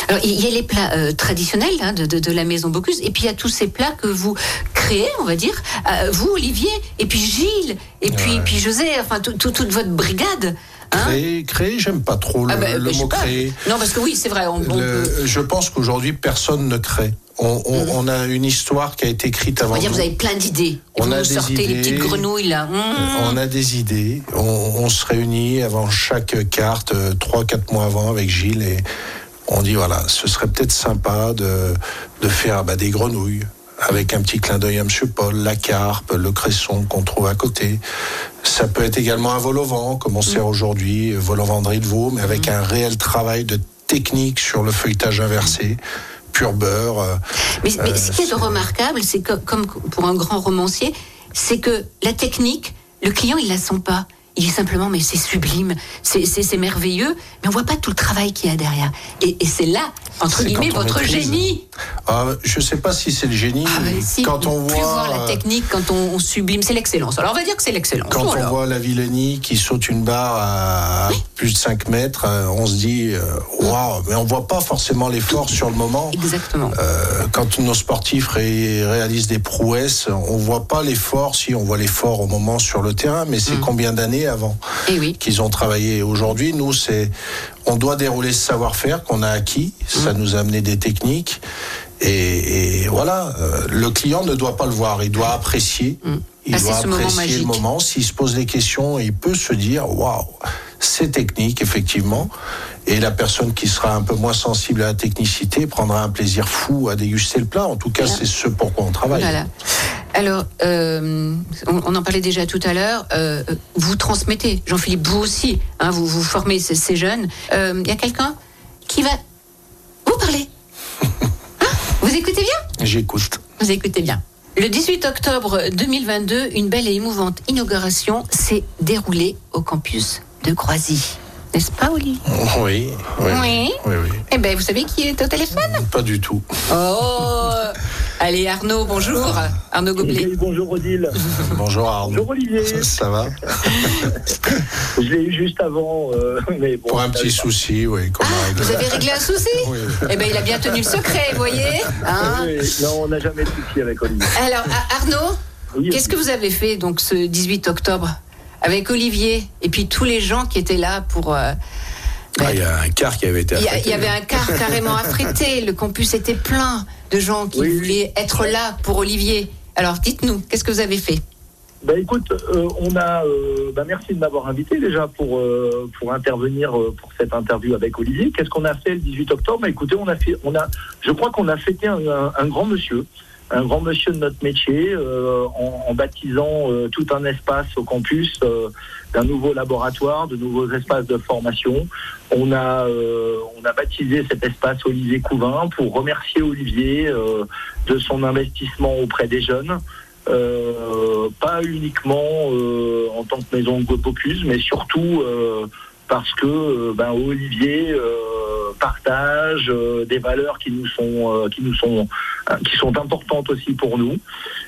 Alors, il y a les plats euh, traditionnels hein, de, de- de la maison Bocuse, et puis il y a tous ces plats que vous créez, on va dire, euh, vous, Olivier, et puis Gilles, et puis, puis José, enfin, tout- tout- toute votre brigade. Hein. Créer, créer, j'aime pas trop le, Ah bah, le bah, sais mot créer. Non, parce que oui, c'est vrai, on, on Le- peut- je pense qu'aujourd'hui, personne ne crée. On, on- on a une histoire qui a été écrite avant va dire, vous avez plein d'idées. On vous a des sortez les idées. petites grenouilles, là. Mmh. On a des idées. On, on se réunit avant chaque carte, euh, trois, quatre mois avant, avec Gilles, et on dit voilà, ce serait peut-être sympa de, de faire bah, des grenouilles avec un petit clin d'œil à Monsieur Paul, la carpe, le cresson qu'on trouve à côté. Ça peut être également un vol au vent, comme on sert aujourd'hui, euh, vol au vent de veau, mais avec un réel travail de technique sur le feuilletage inversé, pur beurre. euh, Mais, mais euh, ce qui est remarquable, c'est que, comme pour un grand romancier, c'est que la technique, le client, il la sent pas. Il dit simplement, mais c'est sublime, c'est- merveilleux, mais on voit pas tout le travail qu'il y a derrière. Et, et c'est là, entre guillemets, votre maîtrise. génie. Ah, je sais pas si c'est le génie. Ah, mais si, quand on plus voit, voir la technique, quand on, on sublime, c'est l'excellence. Alors on va dire que c'est l'excellence. Quand on voit la Villenie qui saute une barre à plus de 5 mètres, euh, on se dit euh, waouh, mais on voit pas forcément l'effort sur le moment. Exactement. Euh, quand nos sportifs ré- réalisent des prouesses, on voit pas l'effort, si on voit l'effort au moment sur le terrain, mais c'est combien d'années avant Et oui. qu'ils ont travaillé. Aujourd'hui, nous, c'est on doit dérouler ce savoir-faire qu'on a acquis. Ça nous a amené des techniques. Et, et voilà, euh, le client ne doit pas le voir, il doit apprécier. Il Passer doit moment apprécier le moment. S'il se pose des questions, il peut se dire waouh, c'est technique, effectivement. Et la personne qui sera un peu moins sensible à la technicité prendra un plaisir fou à déguster le plat. En tout cas, c'est ce pourquoi on travaille. Voilà. Alors, euh, on, on en parlait déjà tout à l'heure. euh, vous transmettez, Jean-Philippe, vous aussi, hein, vous, vous formez ces, ces jeunes. Il y a quelqu'un qui va vous parler. Hein vous écoutez bien? J'écoute. Vous écoutez bien. Le 18 octobre 2022, une belle et émouvante inauguration s'est déroulée au campus de Croisy. N'est-ce pas, Oli? Oui, oui, Oui. oui, oui. Eh bien, vous savez qui est au téléphone? Pas du tout. Oh Allez, Arnaud, bonjour. Arnaud Goblet. bonjour Odile. Bonjour Arnaud. Bonjour Olivier. Ça va? Je l'ai eu juste avant, euh, mais bon. Pour un petit souci, oui, qu'on a réglé. Vous avez réglé un souci? Oui. Eh bien, il a bien tenu le secret, vous voyez hein? Oui, non, on n'a jamais de souci avec Olivier. Alors, Ar- Arnaud, Oui, qu'est-ce que vous avez fait donc ce 18 octobre? Avec Olivier et puis tous les gens qui étaient là pour. euh, ben, Ah, Il y a un quart qui avait été il y, a- affrété. il y avait un quart carrément affrété. Le campus était plein de gens qui Oui. voulaient être là pour Olivier. Alors, dites-nous, qu'est-ce que vous avez fait? Bah écoute, euh, on a, euh, bah, merci de m'avoir invité déjà pour euh, pour intervenir euh, pour cette interview avec Olivier. Qu'est-ce qu'on a fait le 18 octobre? Bah, Écoutez, on a fait, on a, je crois qu'on a fêté un, un- un grand monsieur, un grand monsieur de notre métier, euh, en, baptisant euh, tout un espace au campus euh, d'un nouveau laboratoire, de nouveaux espaces de formation. On a, on a baptisé cet espace Olivier Couvin pour remercier Olivier de son investissement auprès des jeunes. Pas uniquement en tant que maison de Bocuse, mais surtout parce que euh, ben, Olivier euh, partage euh, des valeurs qui nous sont qui nous sont qui sont importantes aussi pour nous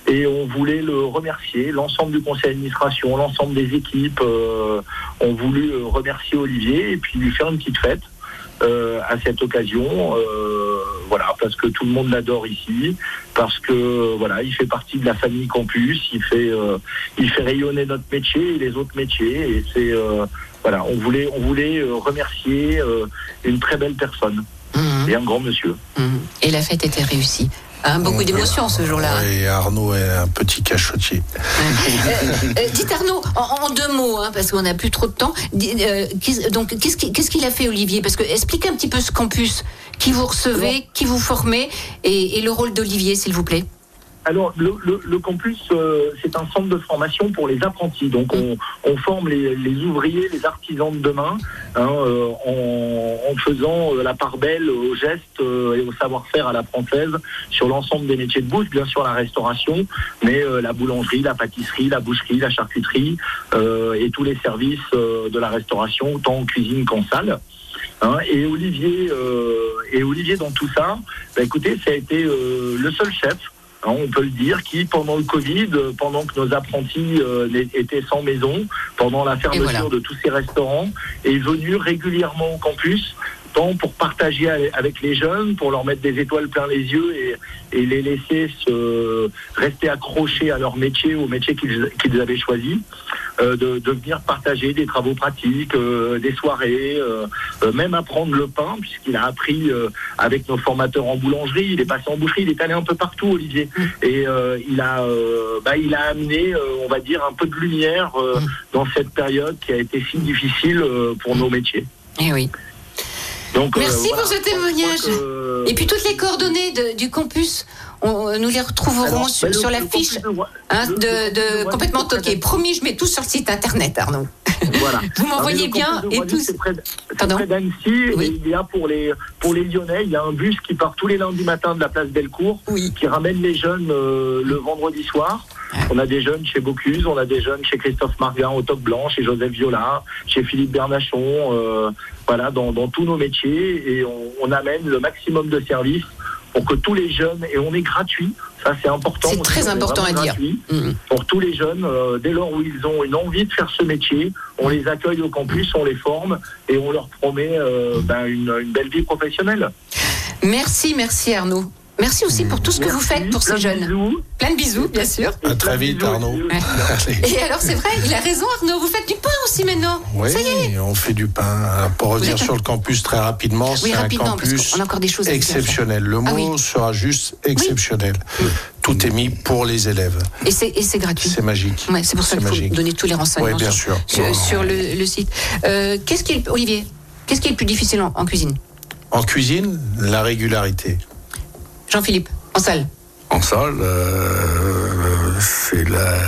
et on voulait le remercier l'ensemble du conseil d'administration l'ensemble des équipes ont voulu remercier Olivier et puis lui faire une petite fête à cette occasion. Voilà, parce que tout le monde l'adore ici, parce que voilà, il fait partie de la famille Campus, il fait, il fait rayonner notre métier et les autres métiers, et c'est voilà, on voulait, on voulait euh, remercier euh, une très belle personne Mhm. et un grand monsieur. Mhm. Et la fête était réussie. Hein, beaucoup d'émotions ce jour-là. hein. Et Arnaud est un petit cachotier. Euh, euh, dites Arnaud, en, en deux mots, hein, parce qu'on n'a plus trop de temps. Euh, donc, qu'est-ce qu'il qu'est-ce qu'il a fait, Olivier? Parce que expliquez un petit peu ce campus, qui vous recevez, qui vous formez, et, et le rôle d'Olivier, s'il vous plaît. Alors, le, le- le campus, euh, c'est un centre de formation pour les apprentis. Donc, on, on forme les, les ouvriers, les artisans de demain, hein, euh, en, en faisant euh, la part belle aux gestes euh, et au savoir-faire à la sur l'ensemble des métiers de bouche, bien sûr la restauration, mais euh, la boulangerie, la pâtisserie, la boucherie, la charcuterie et tous les services de la restauration, autant en cuisine qu'en salle. Hein, et Olivier, et Olivier dans tout ça, bah, écoutez, ça a été le seul chef on peut le dire, qui pendant le Covid, euh, pendant que nos apprentis euh, étaient sans maison, pendant la fermeture voilà. de tous ces restaurants, est venu régulièrement au campus, tant pour partager avec les jeunes, pour leur mettre des étoiles plein les yeux et, et les laisser se rester accrochés à leur métier, au métier qu'ils avaient choisi, de, de venir partager des travaux pratiques, euh, des soirées, euh, euh, même apprendre le pain, puisqu'il a appris euh, avec nos formateurs en boulangerie, il est passé en boucherie, il est allé un peu partout, Olivier, et euh, il a, euh, bah, il a amené, euh, on va dire, un peu de lumière euh, dans cette période qui a été si difficile euh, pour nos métiers. Eh oui. Donc, euh, Merci voilà, pour ce témoignage. que- Et puis toutes les coordonnées de- du campus, on- nous les retrouverons Alors, sur, la fiche de hein, de, de de complètement toqué. Promis, je mets tout sur le site internet, Arnaud. Voilà. Vous m'envoyez bien et tous. C'est près, près d'Annecy Oui. il y a pour les, pour les Lyonnais, il y a un bus qui part tous les lundis matins de la place Bellecour, Oui. qui ramène les jeunes euh, le vendredi soir. On a des jeunes chez Bocuse, on a des jeunes chez Christophe Marguin au Top Blanc, chez Joseph Viola, chez Philippe Bernachon, euh, voilà, dans, dans tous nos métiers et on, on amène le maximum de services pour que tous les jeunes, et on est gratuit, ça c'est important. C'est très important à dire. gratuit Mhm. pour tous les jeunes, euh, dès lors où ils ont une envie de faire ce métier, on les accueille au campus, on les forme et on leur promet euh, ben, une, une belle vie professionnelle. Merci, merci Arnaud. Merci aussi pour tout ce que vous faites pour ces jeunes. bisous. Plein de bisous, bien sûr. À très vite, Arnaud. Ouais. Et alors, c'est vrai, il a raison, Arnaud. Vous faites du pain aussi maintenant. Oui, Ça y est. on fait du pain. Pour revenir un- sur le campus très rapidement, Oui, c'est un campus qu'on a encore des choses à dire. exceptionnel. Le Ah mot oui. sera juste exceptionnel. Tout est mis pour les élèves. Et c'est et c'est gratuit. C'est magique. Ouais, c'est pour ça qu'il faut donner tous les renseignements bien sur, sûr. sur, sur le, le site. Euh, qu'est-ce qui est, Olivier, qu'est-ce qui est le plus difficile en, en cuisine? En cuisine, la régularité. Jean-Philippe, en salle. En salle, euh, c'est la,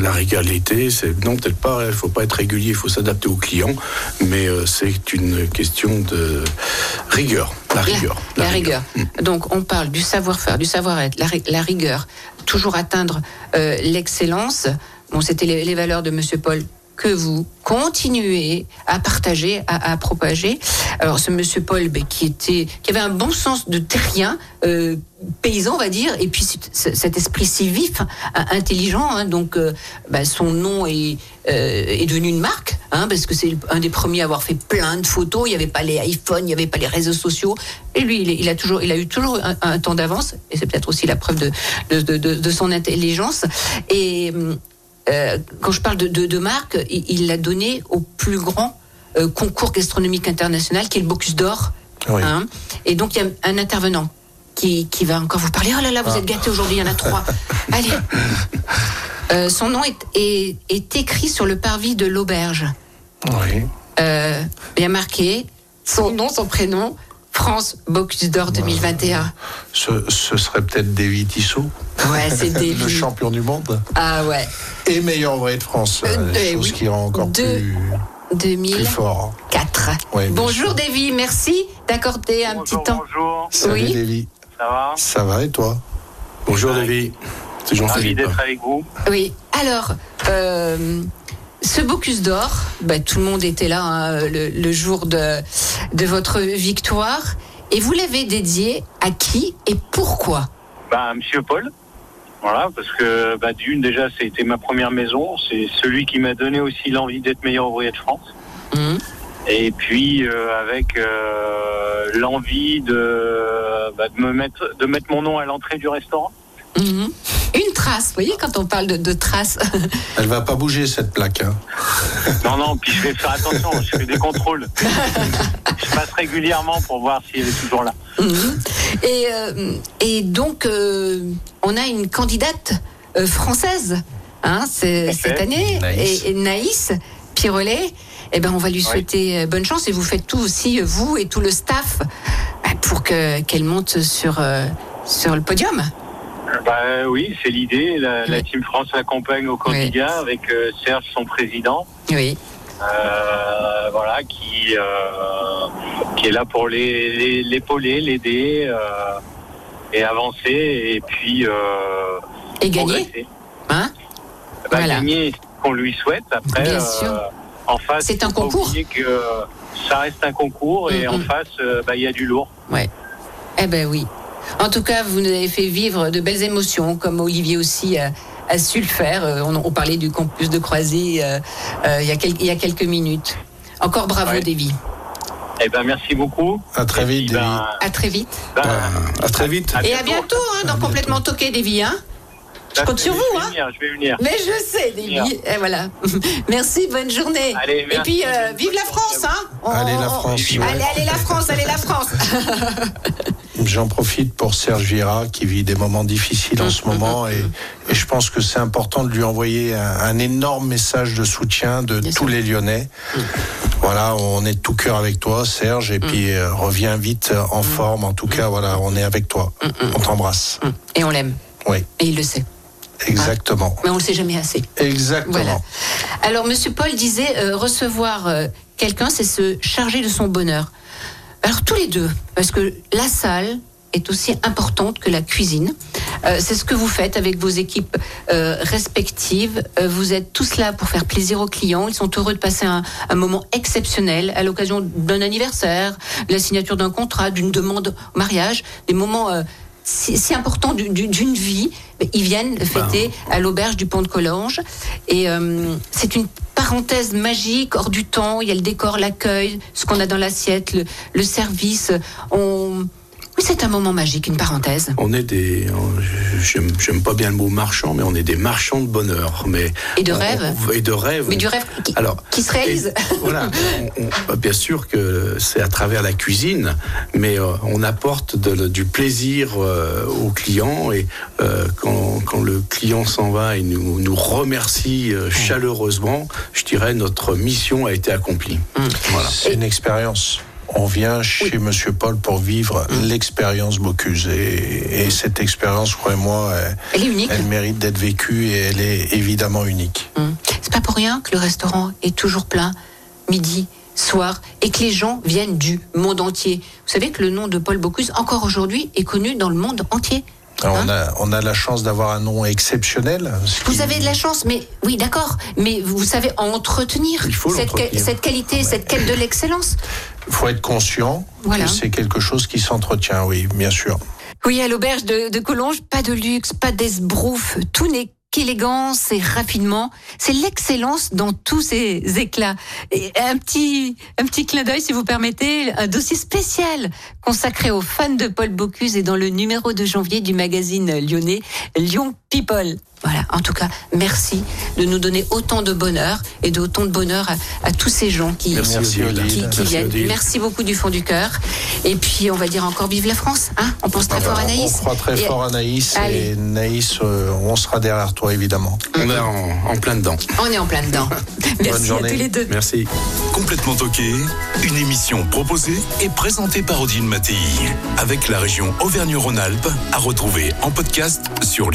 la régularité. C'est non peut-être pas. Il faut pas être régulier. Il faut s'adapter aux clients. Mais euh, c'est une question de rigueur. La rigueur. La, rigueur. Donc, on parle du savoir-faire, du savoir-être, la rigueur, toujours atteindre euh, l'excellence. Bon, c'était les, les valeurs de Monsieur Paul que vous continuez à partager, à, propager. Alors, ce Monsieur Paul, ben, qui était, qui avait un bon sens de terrien, euh, paysan, on va dire, et puis cet- esprit si vif, hein, intelligent. hein, donc, euh, ben, son nom est, euh, est devenu une marque, hein, parce que c'est un des premiers à avoir fait plein de photos. Il n'y avait pas les iPhones, il n'y avait pas les réseaux sociaux. Et lui, il, a toujours, il a eu toujours un, temps d'avance, et c'est peut-être aussi la preuve de, son intelligence. Et euh, quand je parle de, de, de marque, il l'a donné au plus grand euh, concours gastronomique international, qui est le Bocuse d'Or. Oui. hein. Et donc, il y a un intervenant qui, qui va encore vous parler. Oh là là, vous êtes gâtés aujourd'hui, il y en a trois. Allez. Euh, son nom est, est, est écrit sur le parvis de l'auberge. Oui. A marqué son nom, son prénom, France Bocuse d'Or 2021. Ce, ce serait peut-être Davy Tissot, Ouais, c'est le Davy. champion du monde Ah ouais. et meilleur ouvrier de France. Euh, euh, eh chose oui. qui rend encore Deux. plus, 2004. plus fort. Ouais, bonjour. Davy, merci d'accorder un petit temps. Bonjour, Salut Oui. Davy. ça va Ça va et toi? Bonjour David. C'est Ravi Jean-Philippe. d'être avec vous. Oui, alors, euh, ce Bocuse d'Or, bah, tout le monde était là hein, le, le jour de, de votre victoire. Et vous l'avez dédié à qui et pourquoi? Bah, Monsieur Paul. Voilà, parce que bah, d'une déjà, c'était ma première maison. C'est celui qui m'a donné aussi l'envie d'être meilleur ouvrier de France. Hum, Et puis euh, avec euh, l'envie de, bah, de me mettre de mettre mon nom à l'entrée du restaurant. Mhm. Une trace, vous voyez, quand on parle de, de trace. Elle va pas bouger cette plaque. hein. Non, non, puis je vais faire attention, je fais des contrôles. je passe régulièrement pour voir si elle est toujours là. Mhm. Et, euh, et donc, euh, on a une candidate euh, française hein, c'est- cette année, Naïs. Et, et Naïs Pirolet. Eh ben, on va lui souhaiter bonne chance et vous faites tout aussi, vous et tout le staff, pour que qu'elle monte sur, euh, sur le podium. Bah oui, c'est l'idée. La, la Team France l'accompagne au quotidien avec euh, Serge, son président. Oui. Euh, voilà, qui, euh, qui est là pour les- les- l'épauler, l'aider et avancer et puis Et gagner. progresser. Hein Bah, Voilà. Gagner ce qu'on lui souhaite. Après, Bien sûr. en face, C'est un concours. que ça reste un concours et Mm, en face, bah, il y a du lourd. Ouais. Eh ben oui. En tout cas, vous nous avez fait vivre de belles émotions, comme Olivier aussi a, a su le faire. Euh, On, on parlait du campus de Croisy euh, euh, il, y a quel- il y a quelques minutes. Encore bravo, Ouais. Davy. Eh ben, merci beaucoup. À très vite, ben, Davy. À très vite. ben, À très vite. Et à bientôt, hein, dans Complètement Toqué, Davy. Hein je compte sur je vous. vais Hein venir, je vais venir. mais je sais, Davy. Et voilà. merci, bonne journée. Allez, Et puis, euh, vive la France. Hein On- Allez, la on- France. Allez, allez, la France, allez, la France. J'en profite pour Serge Vieira qui vit des moments difficiles en Mm, ce moment et, et je pense que c'est important de lui envoyer un, un énorme message de soutien de tous les Lyonnais. Voilà, on est de tout cœur avec toi, Serge, et puis euh, reviens vite euh, en forme. En tout cas, voilà, on est avec toi. On t'embrasse. Et on l'aime. Oui, Et il le sait. exactement. Mais on le sait jamais assez. Exactement. Voilà. Alors, Monsieur Paul disait euh, recevoir euh, quelqu'un, c'est se charger de son bonheur. Alors tous les deux, parce que la salle est aussi importante que la cuisine. Euh, c'est ce que vous faites avec vos équipes euh, respectives. Euh, vous êtes tous là pour faire plaisir aux clients. Ils sont heureux de passer un, moment exceptionnel à l'occasion d'un anniversaire, de la signature d'un contrat, d'une demande au mariage, des moments si, importants du- du- d'une vie. Ils viennent fêter à l'auberge du Pont de Collange. Et euh, c'est une parenthèse magique, hors du temps. Il y a le décor, l'accueil, ce qu'on a dans l'assiette, le, le service. On... Oui, c'est un moment magique, une parenthèse. On est des, on- j'aime pas bien le mot marchand, mais on est des marchands de bonheur, mais Et de on- rêve. on- et de rêve. Mais du rêve qui, Alors, qui se réalise. et voilà, on- on- bien sûr que c'est à travers la cuisine, mais euh, on apporte de- du plaisir euh, aux clients et euh, quand, quand le client s'en va et nous, nous remercie euh, chaleureusement, je dirais notre mission a été accomplie. Voilà. C'est une expérience. On vient chez Monsieur Paul pour vivre Mm. l'expérience Bocuse. Et, et cette expérience, croyez-moi, elle, Elle est unique. elle mérite d'être vécue et elle est évidemment unique. Hum. C'est pas pour rien que le restaurant est toujours plein, midi, soir, et que les gens viennent du monde entier. Vous savez que le nom de Paul Bocuse, encore aujourd'hui, est connu dans le monde entier. Alors, Hein on, a, on a la chance d'avoir un nom exceptionnel. ce Vous qui- avez de la chance, mais oui, d'accord, mais vous savez entretenir Il faut cette, cette qualité, cette quête de l'excellence. Il faut être conscient Voilà. que c'est quelque chose qui s'entretient, oui, bien sûr. Oui, à l'auberge de, de Collonges, pas de luxe, pas d'esbrouf, tout n'est qu'élégance et raffinement. C'est l'excellence dans tous ses éclats. Et un petit, un petit clin d'œil, si vous permettez, un dossier spécial consacré aux fans de Paul Bocuse et dans le numéro de janvier du magazine lyonnais Lyon People. Voilà, en tout cas, merci de nous donner autant de bonheur et d'autant de bonheur à, à tous ces gens qui, Merci, qui, Odile. qui Merci, viennent. Odile. Merci beaucoup du fond du cœur. Et puis, on va dire encore vive la France. Hein on pense très Ah fort bah, à Naïs. On croit très Et- fort à Naïs. Allez. Et Naïs, euh, on sera derrière toi, évidemment. On est en, en plein dedans. On est en plein dedans. Merci à journée. tous les deux. Merci. Complètement toqué, une émission proposée et présentée par Odile Mattei, avec la région Auvergne-Rhône-Alpes, à retrouver en podcast sur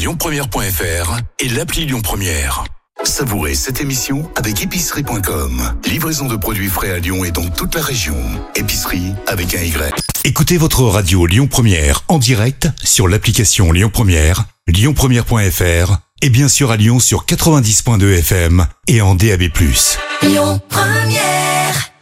lyonpremière.fr et l'appli Lyon Première. Savourez cette émission avec épicerie.com. Livraison de produits frais à Lyon et dans toute la région. Épicerie avec un Y. Écoutez votre radio Lyon Première en direct sur l'application Lyon Première, lyonpremière.fr et bien sûr à Lyon sur 90.2 FM et en DAB+. Lyon Première